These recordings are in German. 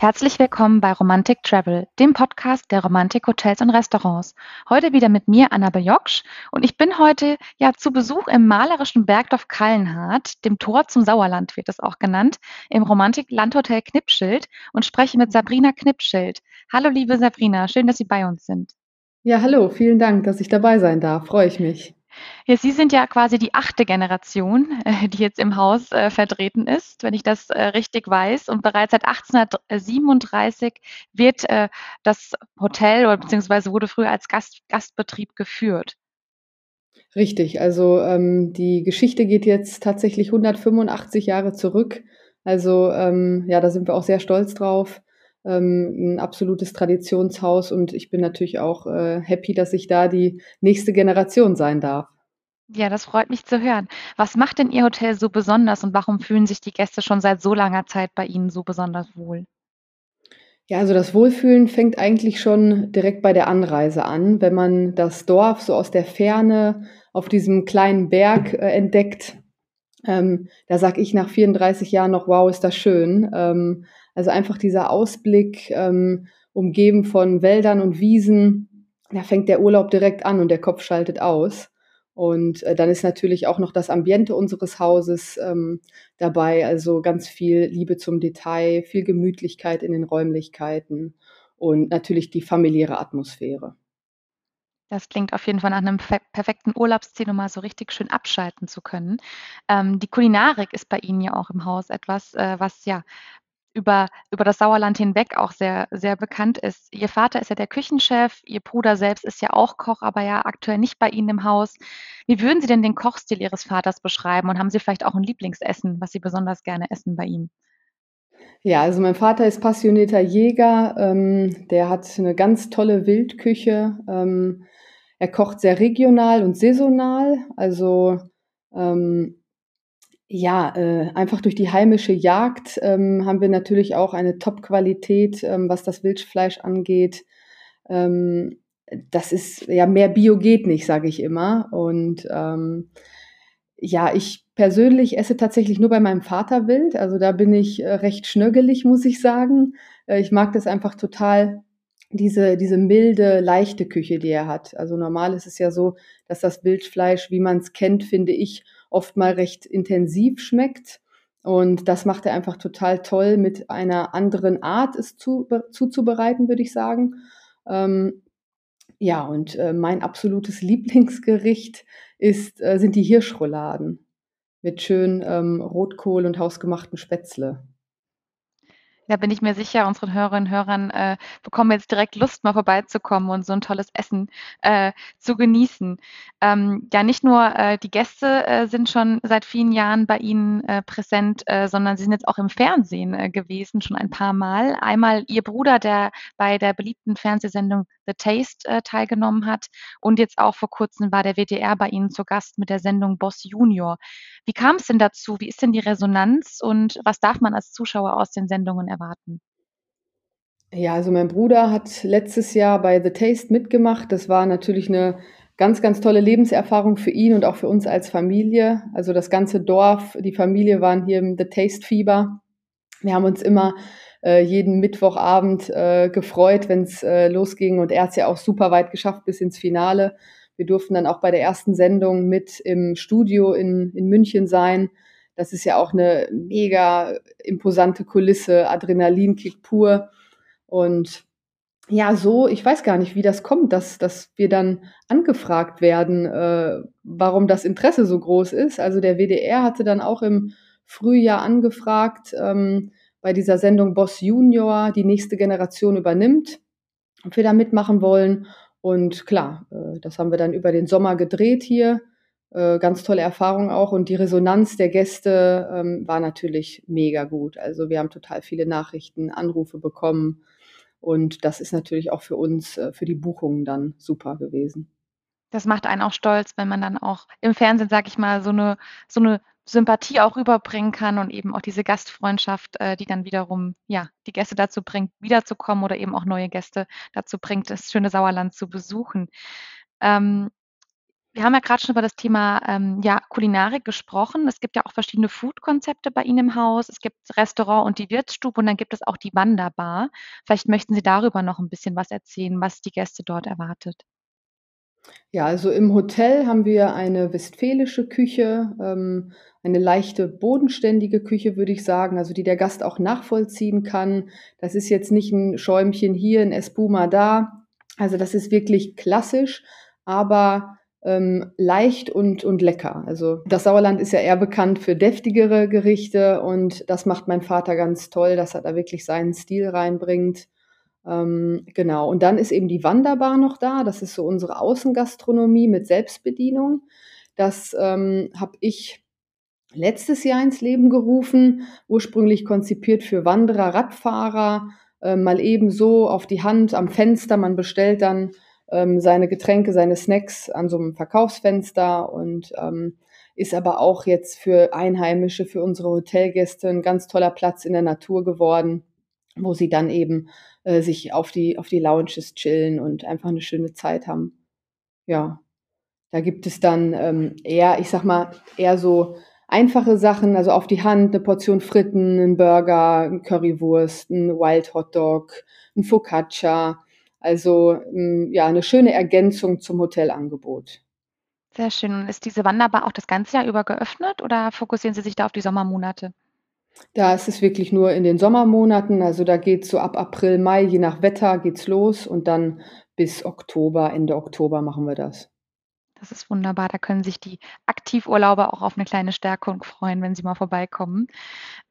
Herzlich willkommen bei Romantic Travel, dem Podcast der Romantik-Hotels und Restaurants. Heute wieder mit mir, Annabel Joksch. Und ich bin heute ja zu Besuch im malerischen Bergdorf Kallenhardt, dem Tor zum Sauerland wird es auch genannt, im Romantik-Landhotel Knipschild und spreche mit Sabrina Knipschild. Hallo, liebe Sabrina, schön, dass Sie bei uns sind. Ja, hallo, vielen Dank, dass ich dabei sein darf. Freue ich mich. Ja, Sie sind ja quasi die achte Generation, äh, die jetzt im Haus äh, vertreten ist, wenn ich das äh, richtig weiß. Und bereits seit 1837 wird äh, das Hotel oder beziehungsweise wurde früher als Gast, Gastbetrieb geführt. Richtig, also ähm, die Geschichte geht jetzt tatsächlich 185 Jahre zurück. Also ähm, ja, da sind wir auch sehr stolz drauf. Ähm, ein absolutes Traditionshaus und ich bin natürlich auch äh, happy, dass ich da die nächste Generation sein darf. Ja, das freut mich zu hören. Was macht denn Ihr Hotel so besonders und warum fühlen sich die Gäste schon seit so langer Zeit bei Ihnen so besonders wohl? Ja, also das Wohlfühlen fängt eigentlich schon direkt bei der Anreise an, wenn man das Dorf so aus der Ferne auf diesem kleinen Berg äh, entdeckt. Ähm, da sag ich nach 34 Jahren noch, wow, ist das schön. Ähm, also einfach dieser Ausblick, ähm, umgeben von Wäldern und Wiesen, da fängt der Urlaub direkt an und der Kopf schaltet aus. Und äh, dann ist natürlich auch noch das Ambiente unseres Hauses ähm, dabei, also ganz viel Liebe zum Detail, viel Gemütlichkeit in den Räumlichkeiten und natürlich die familiäre Atmosphäre. Das klingt auf jeden Fall nach einem perfekten Urlaubsziel, um mal so richtig schön abschalten zu können. Ähm, die Kulinarik ist bei Ihnen ja auch im Haus etwas, äh, was ja über, über das Sauerland hinweg auch sehr, sehr bekannt ist. Ihr Vater ist ja der Küchenchef, Ihr Bruder selbst ist ja auch Koch, aber ja aktuell nicht bei Ihnen im Haus. Wie würden Sie denn den Kochstil Ihres Vaters beschreiben und haben Sie vielleicht auch ein Lieblingsessen, was Sie besonders gerne essen bei ihm? Ja, also mein Vater ist passionierter Jäger, ähm, der hat eine ganz tolle Wildküche. Ähm, er kocht sehr regional und saisonal, also ähm, ja, äh, einfach durch die heimische Jagd ähm, haben wir natürlich auch eine Top-Qualität, ähm, was das Wildfleisch angeht. Ähm, das ist ja mehr Bio geht nicht, sage ich immer. Und ähm, ja, ich persönlich esse tatsächlich nur bei meinem Vater Wild. Also da bin ich äh, recht schnöggelig, muss ich sagen. Äh, ich mag das einfach total, diese, diese milde, leichte Küche, die er hat. Also normal ist es ja so, dass das Wildfleisch, wie man es kennt, finde ich, oft mal recht intensiv schmeckt. Und das macht er einfach total toll, mit einer anderen Art es zu, zuzubereiten, würde ich sagen. Ähm, ja, und äh, mein absolutes Lieblingsgericht ist, äh, sind die Hirschrouladen mit schön ähm, Rotkohl und hausgemachten Spätzle. Da bin ich mir sicher, unseren Hörerinnen und Hörern äh, bekommen jetzt direkt Lust, mal vorbeizukommen und so ein tolles Essen äh, zu genießen. Ähm, ja, nicht nur äh, die Gäste äh, sind schon seit vielen Jahren bei Ihnen äh, präsent, äh, sondern Sie sind jetzt auch im Fernsehen gewesen, schon ein paar Mal. Einmal Ihr Bruder, der bei der beliebten Fernsehsendung The Taste teilgenommen hat und jetzt auch vor kurzem war der WDR bei Ihnen zu Gast mit der Sendung Boss Junior. Wie kam es denn dazu? Wie ist denn die Resonanz und was darf man als Zuschauer aus den Sendungen erwarten? Ja, also mein Bruder hat letztes Jahr bei The Taste mitgemacht. Das war natürlich eine ganz, ganz tolle Lebenserfahrung für ihn und auch für uns als Familie. Also das ganze Dorf, die Familie waren hier im The Taste Fieber. Wir haben uns immer äh, jeden Mittwochabend äh, gefreut, wenn es äh, losging. Und er hat es ja auch super weit geschafft bis ins Finale. Wir durften dann auch bei der ersten Sendung mit im Studio in, in München sein. Das ist ja auch eine mega imposante Kulisse, Adrenalinkick pur. Und ja, so, ich weiß gar nicht, wie das kommt, dass, dass wir dann angefragt werden, äh, warum das Interesse so groß ist. Also der WDR hatte dann auch im Frühjahr angefragt, ähm, bei dieser Sendung Boss Junior die nächste Generation übernimmt, ob wir da mitmachen wollen. Und klar, äh, das haben wir dann über den Sommer gedreht hier. Äh, ganz tolle Erfahrung auch. Und die Resonanz der Gäste ähm, war natürlich mega gut. Also wir haben total viele Nachrichten, Anrufe bekommen. Und das ist natürlich auch für uns, äh, für die Buchungen dann super gewesen. Das macht einen auch stolz, wenn man dann auch im Fernsehen, sag ich mal, so eine, so eine Sympathie auch rüberbringen kann und eben auch diese Gastfreundschaft, äh, die dann wiederum, ja, die Gäste dazu bringt, wiederzukommen oder eben auch neue Gäste dazu bringt, das schöne Sauerland zu besuchen. Ähm, Wir haben ja grad schon über das Thema, ähm, ja, Kulinarik gesprochen. Es gibt ja auch verschiedene Food-Konzepte bei Ihnen im Haus. Es gibt Restaurant und die Wirtsstube und dann gibt es auch die Wanderbar. Vielleicht möchten Sie darüber noch 'n bisschen was erzählen, was die Gäste dort erwartet. Ja, also im Hotel haben wir eine westfälische Küche, ähm, eine leichte bodenständige Küche, würde ich sagen, also die der Gast auch nachvollziehen kann. Das ist jetzt nicht 'n Schäumchen hier, 'n Espuma da. Also, das ist wirklich klassisch, aber, ähm, leicht und und lecker. Also, das Sauerland ist ja eher bekannt für deftigere Gerichte und das macht mein Vater ganz toll, dass er da wirklich seinen Stil reinbringt. Ähm, genau. Und dann ist eben die Wanderbar noch da. Das ist so unsere Außengastronomie mit Selbstbedienung. Das, ähm, habe ich letztes Jahr ins Leben gerufen, ursprünglich konzipiert für Wanderer, Radfahrer, ähm, mal eben so auf die Hand am Fenster. Man bestellt dann, ähm, seine Getränke, seine Snacks an so 'nem Verkaufsfenster und, ähm, ist aber auch jetzt für Einheimische, für unsere Hotelgäste 'n ganz toller Platz in der Natur geworden, wo sie dann eben, äh, sich auf die auf die Lounges chillen und einfach 'ne schöne Zeit haben. Ja, da gibt es dann, ähm, eher ich sage mal, eher so einfache Sachen, also auf die Hand 'ne Portion Fritten, 'nen Burger, 'n Currywurst, 'n Wild Hotdog, 'n Focaccia. Also, hm, ja, 'ne schöne Ergänzung zum Hotelangebot. Sehr schön. Und ist diese Wanderbar auch das ganze Jahr über geöffnet oder fokussieren Sie sich da auf die Sommermonate? Da ist es wirklich nur in den Sommermonaten, also da geht's so ab April, Mai, je nach Wetter geht's los und dann bis Oktober Ende Oktober machen wir das. Das ist wunderbar. Da können sich die Aktivurlauber auch auf 'ne kleine Stärkung freuen, wenn sie mal vorbeikommen.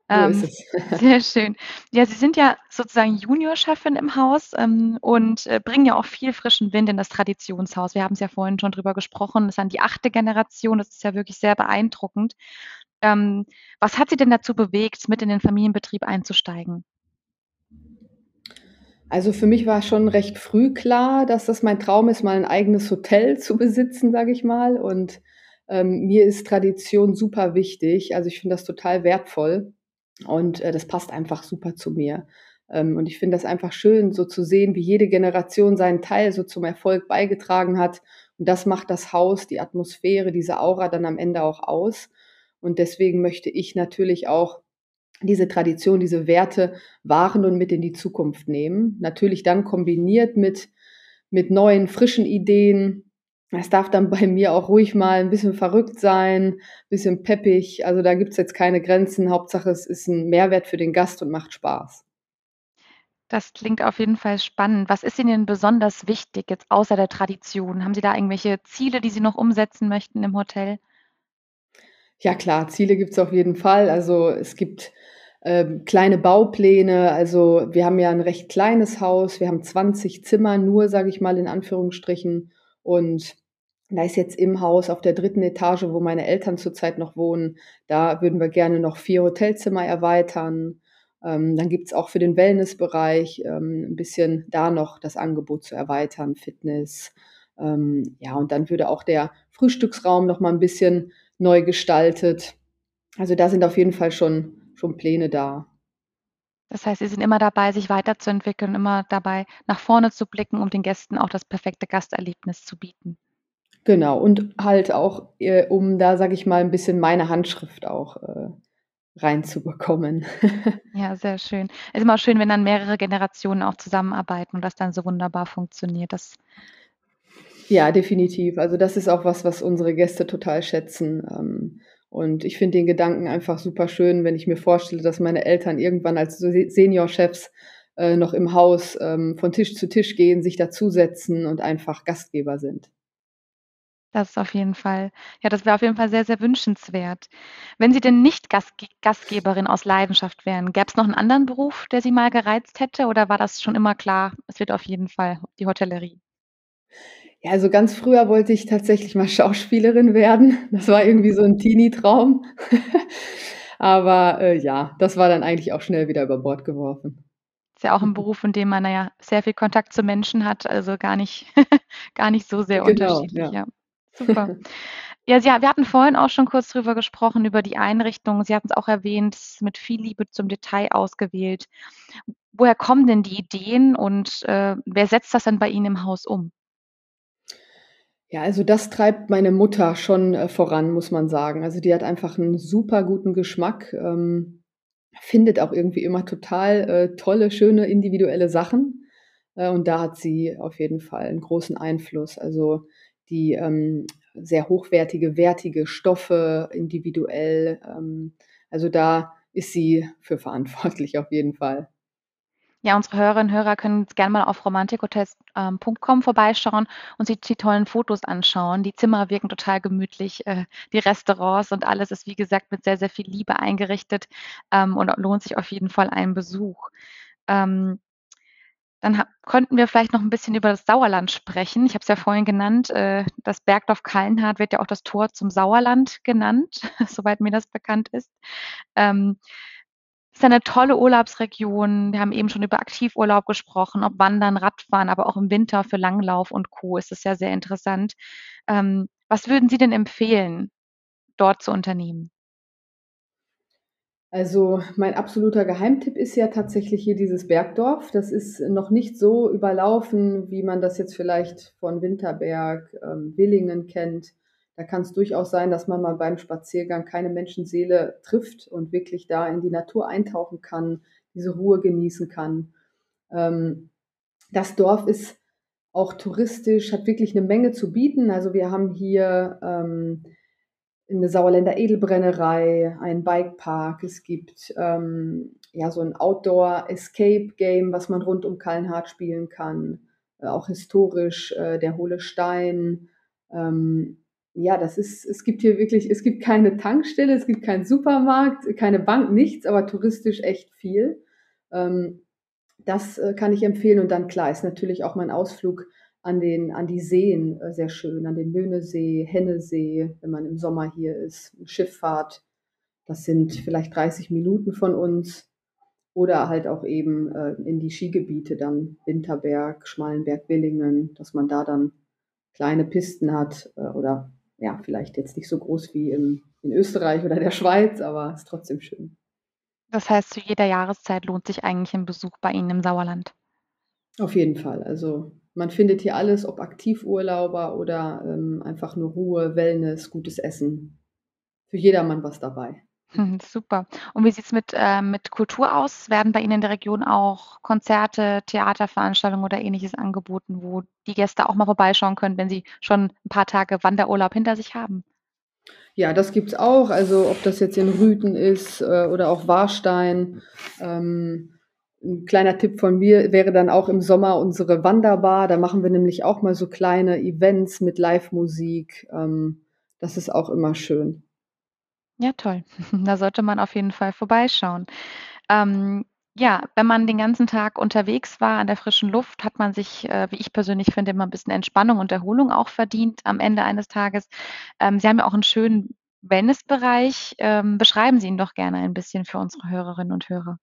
Ähm, es. sehr schön. Ja, Sie sind ja sozusagen Juniorchefin im Haus, ähm, und, äh, bringen ja auch viel frischen Wind in das Traditionshaus. Wir haben's ja vorhin schon drüber gesprochen. Das ist dann die 8. Generation. Das ist ja wirklich sehr beeindruckend. Ähm, was hat Sie denn dazu bewegt, mit in den Familienbetrieb einzusteigen? Also, für mich war schon recht früh klar, dass das mein Traum ist, mal 'n eigenes Hotel zu besitzen, sage ich mal. Und, ähm, mir ist Tradition super wichtig. Also, ich finde das total wertvoll und, äh, das passt einfach super zu mir. Ähm, und ich finde das einfach schön, so zu sehen, wie jede Generation seinen Teil so zum Erfolg beigetragen hat. Und das macht das Haus, die Atmosphäre, diese Aura dann am Ende auch aus. Und deswegen möchte ich natürlich auch diese Tradition, diese Werte wahren und mit in die Zukunft nehmen. Natürlich dann kombiniert mit mit neuen, frischen Ideen. Es darf dann bei mir auch ruhig mal 'n bisschen verrückt sein, bisschen peppig. Also, da gibt's jetzt keine Grenzen. Hauptsache, es ist 'n Mehrwert für den Gast und macht Spaß. Das klingt auf jeden Fall spannend. Was ist Ihnen denn besonders wichtig jetzt außer der Tradition? Haben Sie da irgendwelche Ziele, die Sie noch umsetzen möchten im Hotel? Ja klar, Ziele gibt's auf jeden Fall. Also, es gibt, ähm, kleine Baupläne. Also, wir haben ja 'n recht kleines Haus. Wir haben 20 Zimmer nur, sage ich mal in Anführungsstrichen. Und da ist jetzt im Haus auf der 3. Etage, wo meine Eltern zurzeit noch wohnen da würden wir gerne noch 4 Hotelzimmer erweitern. Ähm, dann gibt's auch für den Wellnessbereich, ähm, 'n bisschen da noch das Angebot zu erweitern, Fitness. Ähm, ja, und dann würde auch der Frühstücksraum noch mal 'n bisschen neu gestaltet. Also, da sind auf jeden Fall schon schon Pläne da. Das heißt, Sie sind immer dabei, sich weiterzuentwickeln, immer dabei, nach vorne zu blicken, um den Gästen auch das perfekte Gasterlebnis zu bieten. Genau. Und halt auch, äh, um da, sage ich mal, 'n bisschen meine Handschrift auch, äh, reinzubekommen. Ja, sehr schön. Ist immer schön, wenn dann mehrere Generationen auch zusammenarbeiten und das dann so wunderbar funktioniert. Das Ja, definitiv. Also, das ist auch was, was unsere Gäste total schätzen. Ähm, und ich finde den Gedanken einfach super schön, wenn ich mir vorstelle, dass meine Eltern irgendwann als Seniorchefs, äh, noch im Haus, ähm, von Tisch zu Tisch gehen, sich dazusetzen und einfach Gastgeber sind. Das auf jeden Fall. Ja, das wäre auf jeden Fall sehr, sehr wünschenswert. Wenn Sie denn nicht Gastge Gastgeberin aus Leidenschaft wären, gäb's noch 'n anderen Beruf, der Sie mal gereizt hätte oder war das schon immer klar, es wird auf jeden Fall die Hotellerie? Ja, also, ganz früher wollte ich tatsächlich mal Schauspielerin werden. Das war irgendwie so 'n Teenie-Traum. Aber, äh, ja, das war dann eigentlich auch schnell wieder über Bord geworfen. Ist ja auch 'n Beruf, in dem man, ja, sehr viel Kontakt zu Menschen hat, also gar nicht gar nicht so sehr Genau, unterschiedlich, ja. ja. Super. Ja, Sie wir hatten vorhin auch schon kurz drüber gesprochen, über die Einrichtung. Sie hatten's auch erwähnt, mit viel Liebe zum Detail ausgewählt. Woher kommen denn die Ideen und, äh, wer setzt das dann bei Ihnen im Haus um? Ja, also das treibt meine Mutter schon äh, voran, muss man sagen. Also die hat einfach einen super guten Geschmack, ähm, findet auch irgendwie immer total äh, tolle, schöne individuelle Sachen. Äh, und da hat sie auf jeden Fall einen großen Einfluss. Also die ähm, sehr hochwertige, wertige Stoffe individuell. Ähm, also da ist sie für verantwortlich auf jeden Fall. Ja, unsere Hörerinnen und Hörer können gerne mal auf romantikhotels.com ähm, vorbeischauen und sich die tollen Fotos anschauen. Die Zimmer wirken total gemütlich, äh, die Restaurants und alles ist, wie gesagt, mit sehr, sehr viel Liebe eingerichtet ähm, und lohnt sich auf jeden Fall ein Besuch. Ähm, dann könnten wir vielleicht noch ein bisschen über das Sauerland sprechen. Ich habe es ja vorhin genannt, äh, das Bergdorf Kallenhardt wird ja auch das Tor zum Sauerland genannt, soweit mir das bekannt ist. Ähm, ist eine tolle Urlaubsregion. Wir haben eben schon über Aktivurlaub gesprochen, ob Wandern, Radfahren, aber auch im Winter für Langlauf und Co. ist es ja sehr interessant. Ähm, was würden Sie denn empfehlen, dort zu unternehmen? Also mein absoluter Geheimtipp ist ja tatsächlich hier dieses Bergdorf. Das ist noch nicht so überlaufen, wie man das jetzt vielleicht von Winterberg, ähm, Willingen kennt. Da kann es durchaus sein, dass man mal beim Spaziergang keine Menschenseele trifft und wirklich da in die Natur eintauchen kann, diese Ruhe genießen kann. Ähm, das Dorf ist auch touristisch, hat wirklich eine Menge zu bieten. Also wir haben hier ähm, eine Sauerländer Edelbrennerei, einen Bikepark, es gibt ähm, ja so ein Outdoor-Escape-Game, was man rund um Kallenhardt spielen kann, äh, auch historisch äh, der Hohle Stein. Ähm, ja, das ist, es gibt hier wirklich, es gibt keine Tankstelle, es gibt keinen Supermarkt, keine Bank, nichts, aber touristisch echt viel. Ähm, das äh, kann ich empfehlen. Und dann klar ist natürlich auch mein Ausflug an, den, an die Seen äh, sehr schön, an den Möhnesee, Hennesee, wenn man im Sommer hier ist, Schifffahrt. Das sind vielleicht 30 Minuten von uns. Oder halt auch eben äh, in die Skigebiete dann Winterberg, Schmalenberg, Willingen, dass man da dann kleine Pisten hat oder ja, vielleicht jetzt nicht so groß wie im, in Österreich oder der Schweiz, aber ist trotzdem schön. Das heißt, zu jeder Jahreszeit lohnt sich eigentlich ein Besuch bei Ihnen im Sauerland? Auf jeden Fall. Also man findet hier alles, ob Aktivurlauber oder ähm, einfach nur Ruhe, Wellness, gutes Essen. Für jedermann was dabei. Hm, super. Und wie sieht es mit, äh, mit Kultur aus? Werden bei Ihnen in der Region auch Konzerte, Theaterveranstaltungen oder ähnliches angeboten, wo die Gäste auch mal vorbeischauen können, wenn sie schon ein paar Tage Wanderurlaub hinter sich haben? Ja, das gibt es auch. Also ob das jetzt in Rüten ist äh, oder auch Warstein. Ähm, ein kleiner Tipp von mir wäre dann auch im Sommer unsere Wanderbar. Da machen wir nämlich auch mal so kleine Events mit Live-Musik. Ähm, das ist auch immer schön. Ja, toll. Da sollte man auf jeden Fall vorbeischauen. Ähm, ja, wenn man den ganzen Tag unterwegs war an der frischen Luft, hat man sich, äh, wie ich persönlich finde, immer ein bisschen Entspannung und Erholung auch verdient am Ende eines Tages. Ähm, Sie haben ja auch einen schönen Wellnessbereich. Ähm, beschreiben Sie ihn doch gerne ein bisschen für unsere Hörerinnen und Hörer.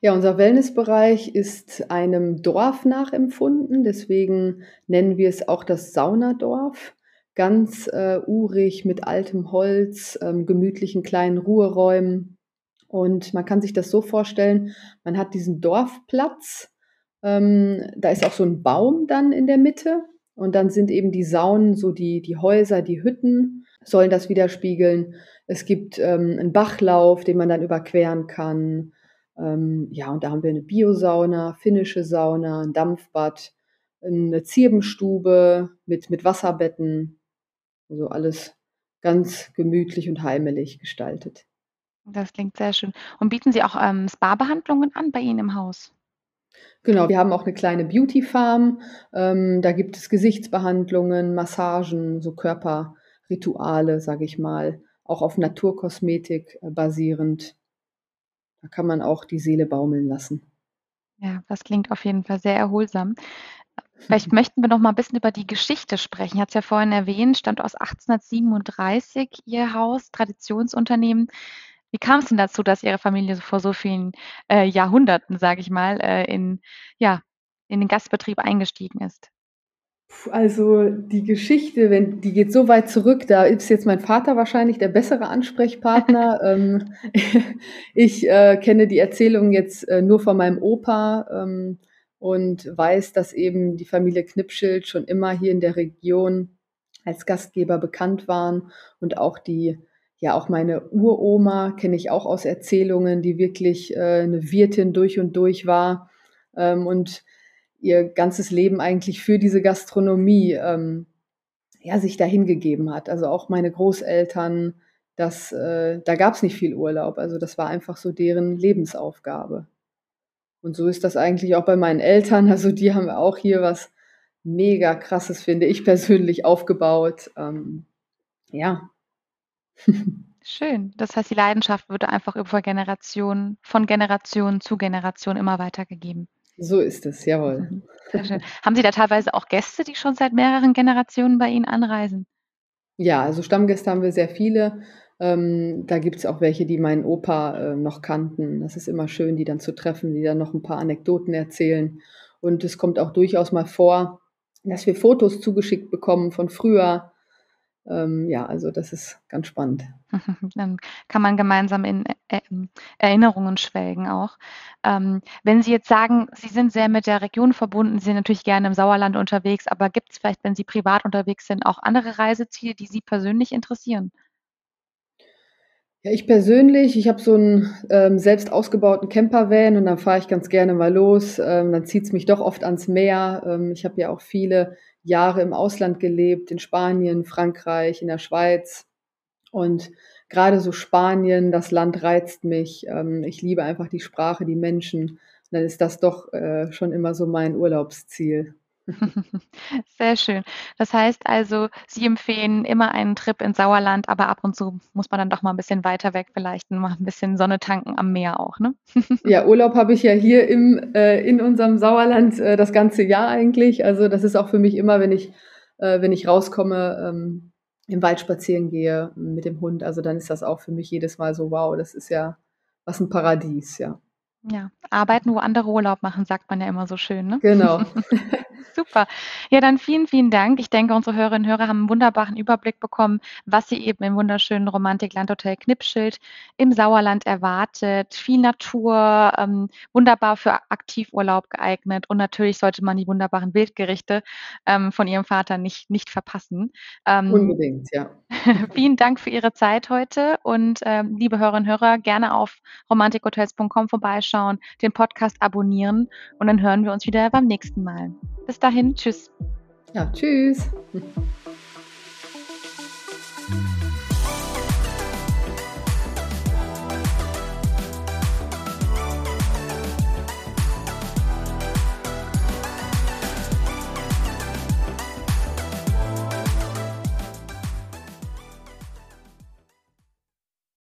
Ja, unser Wellnessbereich ist einem Dorf nachempfunden, deswegen nennen wir es auch das Saunadorf ganz äh, urig mit altem Holz, ähm, gemütlichen kleinen Ruheräumen. Und man kann sich das so vorstellen, man hat diesen Dorfplatz, ähm, da ist auch so ein Baum dann in der Mitte und dann sind eben die Saunen, so die, die Häuser, die Hütten, sollen das widerspiegeln. Es gibt ähm, einen Bachlauf, den man dann überqueren kann. Ähm, ja, und da haben wir eine Biosauna, finnische Sauna, ein Dampfbad, eine Zirbenstube mit, mit Wasserbetten, also alles ganz gemütlich und heimelig gestaltet. Das klingt sehr schön. Und bieten Sie auch ähm, Spa-Behandlungen an bei Ihnen im Haus? Genau, wir haben auch eine kleine Beauty Farm. Ähm, da gibt es Gesichtsbehandlungen, Massagen, so Körperrituale, sage ich mal, auch auf Naturkosmetik äh, basierend. Da kann man auch die Seele baumeln lassen. Ja, das klingt auf jeden Fall sehr erholsam. Vielleicht möchten wir noch mal ein bisschen über die Geschichte sprechen. Ich hatte es ja vorhin erwähnt, stammt aus 1837 Ihr Haus, Traditionsunternehmen. Wie kam es denn dazu, dass Ihre Familie vor so vielen äh, Jahrhunderten, sage ich mal, äh, in, ja, in den Gastbetrieb eingestiegen ist? Also die Geschichte, wenn die geht so weit zurück, da ist jetzt mein Vater wahrscheinlich der bessere Ansprechpartner. ähm, ich äh, kenne die Erzählung jetzt äh, nur von meinem Opa. Ähm, und weiß, dass eben die Familie Knipschild schon immer hier in der Region als Gastgeber bekannt waren und auch die ja, auch meine Uroma kenne ich auch aus Erzählungen, die wirklich äh, eine Wirtin durch und durch war ähm, und ihr ganzes Leben eigentlich für diese Gastronomie ähm, ja, sich dahingegeben hat. Also auch meine Großeltern, das, äh, da gab es nicht viel Urlaub. Also das war einfach so deren Lebensaufgabe. Und so ist das eigentlich auch bei meinen Eltern. Also die haben auch hier was mega krasses, finde ich persönlich, aufgebaut. Ähm, ja. Schön. Das heißt, die Leidenschaft wird einfach über Generationen, von Generation zu Generation immer weitergegeben. So ist es, jawohl. Mhm. Sehr schön. Haben Sie da teilweise auch Gäste, die schon seit mehreren Generationen bei Ihnen anreisen? Ja, also Stammgäste haben wir sehr viele. Ähm, da gibt es auch welche, die meinen Opa äh, noch kannten. Das ist immer schön, die dann zu treffen, die dann noch ein paar Anekdoten erzählen. Und es kommt auch durchaus mal vor, dass wir Fotos zugeschickt bekommen von früher. Ähm, ja, also das ist ganz spannend. Dann kann man gemeinsam in äh, Erinnerungen schwelgen auch. Ähm, wenn Sie jetzt sagen, Sie sind sehr mit der Region verbunden, Sie sind natürlich gerne im Sauerland unterwegs, aber gibt es vielleicht, wenn Sie privat unterwegs sind, auch andere Reiseziele, die Sie persönlich interessieren? Ja, ich persönlich, ich habe so einen ähm, selbst ausgebauten Campervan und da fahre ich ganz gerne mal los. Ähm, dann zieht es mich doch oft ans Meer. Ähm, ich habe ja auch viele Jahre im Ausland gelebt, in Spanien, Frankreich, in der Schweiz. Und gerade so Spanien, das Land reizt mich. Ähm, ich liebe einfach die Sprache, die Menschen. Und dann ist das doch äh, schon immer so mein Urlaubsziel. Sehr schön. Das heißt also, Sie empfehlen immer einen Trip ins Sauerland, aber ab und zu muss man dann doch mal ein bisschen weiter weg vielleicht mal ein bisschen Sonne tanken am Meer auch, ne? Ja, Urlaub habe ich ja hier im, äh, in unserem Sauerland äh, das ganze Jahr eigentlich. Also das ist auch für mich immer, wenn ich, äh, wenn ich rauskomme, ähm, im Wald spazieren gehe mit dem Hund. Also dann ist das auch für mich jedes Mal so, wow, das ist ja was ein Paradies, ja. Ja, arbeiten, wo andere Urlaub machen, sagt man ja immer so schön, ne? Genau. Super. Ja, dann vielen, vielen Dank. Ich denke, unsere Hörerinnen und Hörer haben einen wunderbaren Überblick bekommen, was sie eben im wunderschönen Romantik-Landhotel Knipschild im Sauerland erwartet. Viel Natur, ähm, wunderbar für Aktivurlaub geeignet und natürlich sollte man die wunderbaren Wildgerichte ähm, von ihrem Vater nicht, nicht verpassen. Ähm, Unbedingt, ja. vielen Dank für Ihre Zeit heute und ähm, liebe Hörerinnen und Hörer, gerne auf romantikhotels.com vorbeischauen, den Podcast abonnieren und dann hören wir uns wieder beim nächsten Mal. Bis dahin, tschüss. Ja, tschüss.